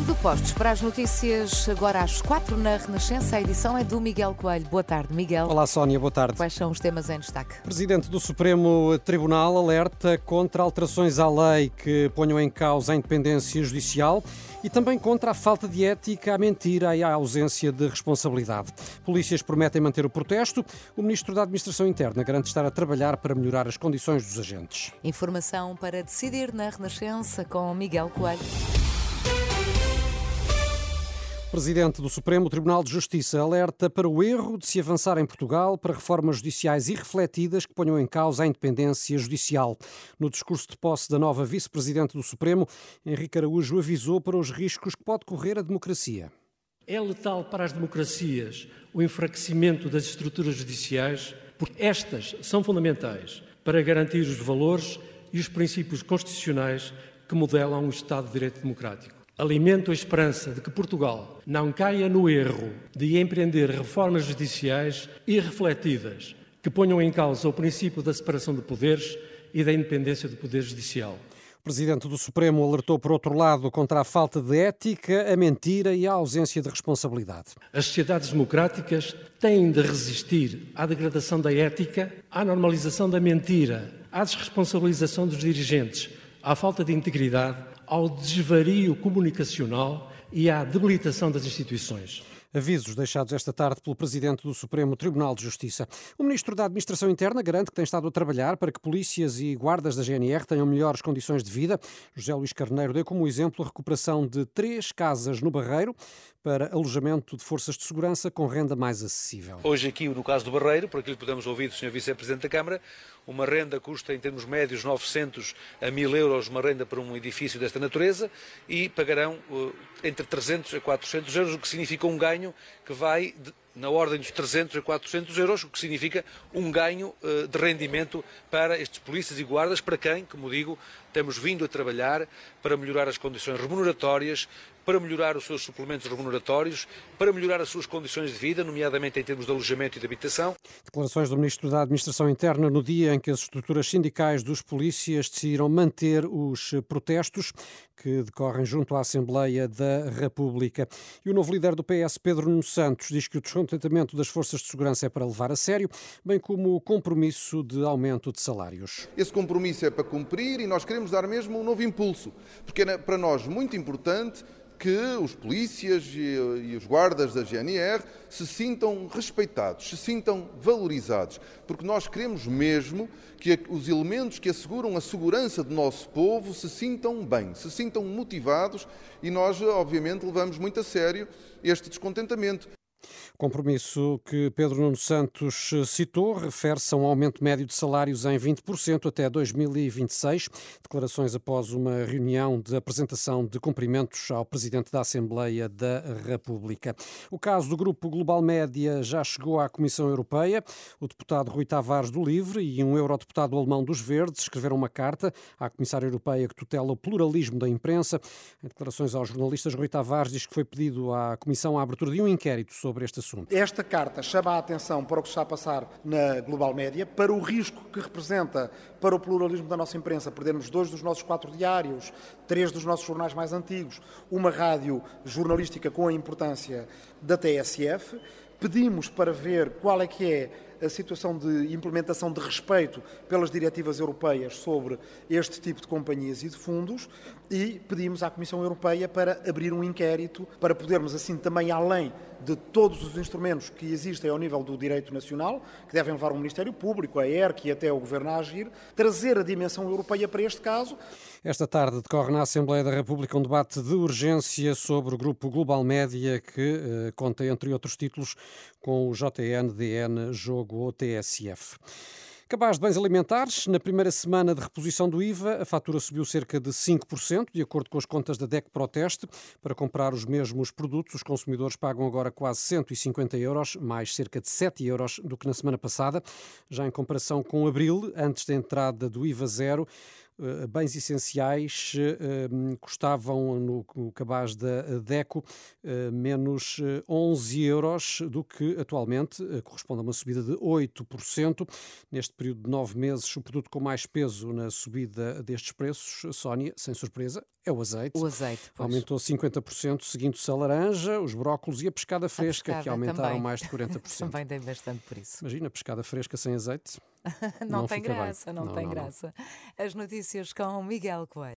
Tudo postos para as notícias agora às quatro na Renascença. A edição é do Miguel Coelho. Boa tarde, Miguel. Olá, Sónia, boa tarde. Quais são os temas em destaque? Presidente do Supremo Tribunal alerta contra alterações à lei que ponham em causa a independência judicial e também contra a falta de ética, a mentira e a ausência de responsabilidade. Polícias prometem manter o protesto. O Ministro da Administração Interna garante estar a trabalhar para melhorar as condições dos agentes. Informação para decidir na Renascença com Miguel Coelho. Presidente do Supremo Tribunal de Justiça alerta para o erro de se avançar em Portugal para reformas judiciais irrefletidas que ponham em causa a independência judicial. No discurso de posse da nova vice-presidente do Supremo, Henrique Araújo avisou para os riscos que pode correr a democracia. É letal para as democracias o enfraquecimento das estruturas judiciais, porque estas são fundamentais para garantir os valores e os princípios constitucionais que modelam um Estado de Direito Democrático. Alimento a esperança de que Portugal não caia no erro de empreender reformas judiciais irrefletidas que ponham em causa o princípio da separação de poderes e da independência do Poder Judicial. O Presidente do Supremo alertou, por outro lado, contra a falta de ética, a mentira e a ausência de responsabilidade. As sociedades democráticas têm de resistir à degradação da ética, à normalização da mentira, à desresponsabilização dos dirigentes, à falta de integridade ao desvario comunicacional e à debilitação das instituições. Avisos deixados esta tarde pelo Presidente do Supremo Tribunal de Justiça. O Ministro da Administração Interna garante que tem estado a trabalhar para que polícias e guardas da GNR tenham melhores condições de vida. José Luís Carneiro deu como exemplo a recuperação de três casas no Barreiro para alojamento de forças de segurança com renda mais acessível. Hoje aqui, no caso do Barreiro, por aquilo que podemos ouvir do Sr. Vice-Presidente da Câmara, uma renda custa em termos médios 900 a 1000 euros, uma renda para um edifício desta natureza, e pagarão uh, entre 300 a 400 euros, o que significa um ganho que vai na ordem dos 300 a 400 euros, o que significa um ganho uh, de rendimento para estes polícias e guardas, para quem, como digo, temos vindo a trabalhar para melhorar as condições remuneratórias, para melhorar os seus suplementos remuneratórios, para melhorar as suas condições de vida, nomeadamente em termos de alojamento e de habitação. Declarações do Ministro da Administração Interna no dia em que as estruturas sindicais dos polícias decidiram manter os protestos que decorrem junto à Assembleia da República. E o novo líder do PS, Pedro Nuno Santos, diz que o descontentamento das forças de segurança é para levar a sério, bem como o compromisso de aumento de salários. Esse compromisso é para cumprir e nós queremos dar mesmo um novo impulso, porque é para nós muito importante que os polícias e, os guardas da GNR se sintam respeitados, se sintam valorizados, porque nós queremos mesmo que os elementos que asseguram a segurança do nosso povo se sintam bem, se sintam motivados e nós, obviamente, levamos muito a sério este descontentamento. Compromisso que Pedro Nuno Santos citou refere-se a um aumento médio de salários em 20% até 2026. Declarações após uma reunião de apresentação de cumprimentos ao Presidente da Assembleia da República. O caso do Grupo Global Média já chegou à Comissão Europeia. O deputado Rui Tavares do Livre e um eurodeputado alemão dos Verdes escreveram uma carta à Comissária Europeia que tutela o pluralismo da imprensa. Em declarações aos jornalistas, Rui Tavares diz que foi pedido à Comissão a abertura de um inquérito sobre este assunto. Esta carta chama a atenção para o que está a passar na Global Média, para o risco que representa para o pluralismo da nossa imprensa perdermos dois dos nossos quatro diários, três dos nossos jornais mais antigos, uma rádio jornalística com a importância da TSF. Pedimos para ver qual é que é a situação de implementação de respeito pelas diretivas europeias sobre este tipo de companhias e de fundos e pedimos à Comissão Europeia para abrir um inquérito para podermos, assim, também além de todos os instrumentos que existem ao nível do direito nacional, que devem levar o Ministério Público, a ERC e até o Governo a agir, trazer a dimensão europeia para este caso. Esta tarde decorre na Assembleia da República um debate de urgência sobre o grupo Global Média, que eh, conta, entre outros títulos, com o JNDN Jogo ou TSF. Cabaz de bens alimentares, na primeira semana de reposição do IVA, a fatura subiu cerca de 5%, de acordo com as contas da DEC Proteste. Para comprar os mesmos produtos, os consumidores pagam agora quase 150 euros, mais cerca de 7 euros do que na semana passada. Já em comparação com abril, antes da entrada do IVA zero, bens essenciais custavam no, no cabaz da DECO menos 11 euros do que atualmente corresponde a uma subida de 8%. Neste período de nove meses, o produto com mais peso na subida destes preços, Sónia, sem surpresa, é o azeite. O azeite, pois. Aumentou 50%, seguindo-se a laranja, os brócolos e a pescada fresca, a pescada, que aumentaram também. mais de 40%. também tem bastante por isso. Imagina, pescada fresca sem azeite. Não, não tem graça, não, não tem não, graça. As notícias com Miguel Coelho.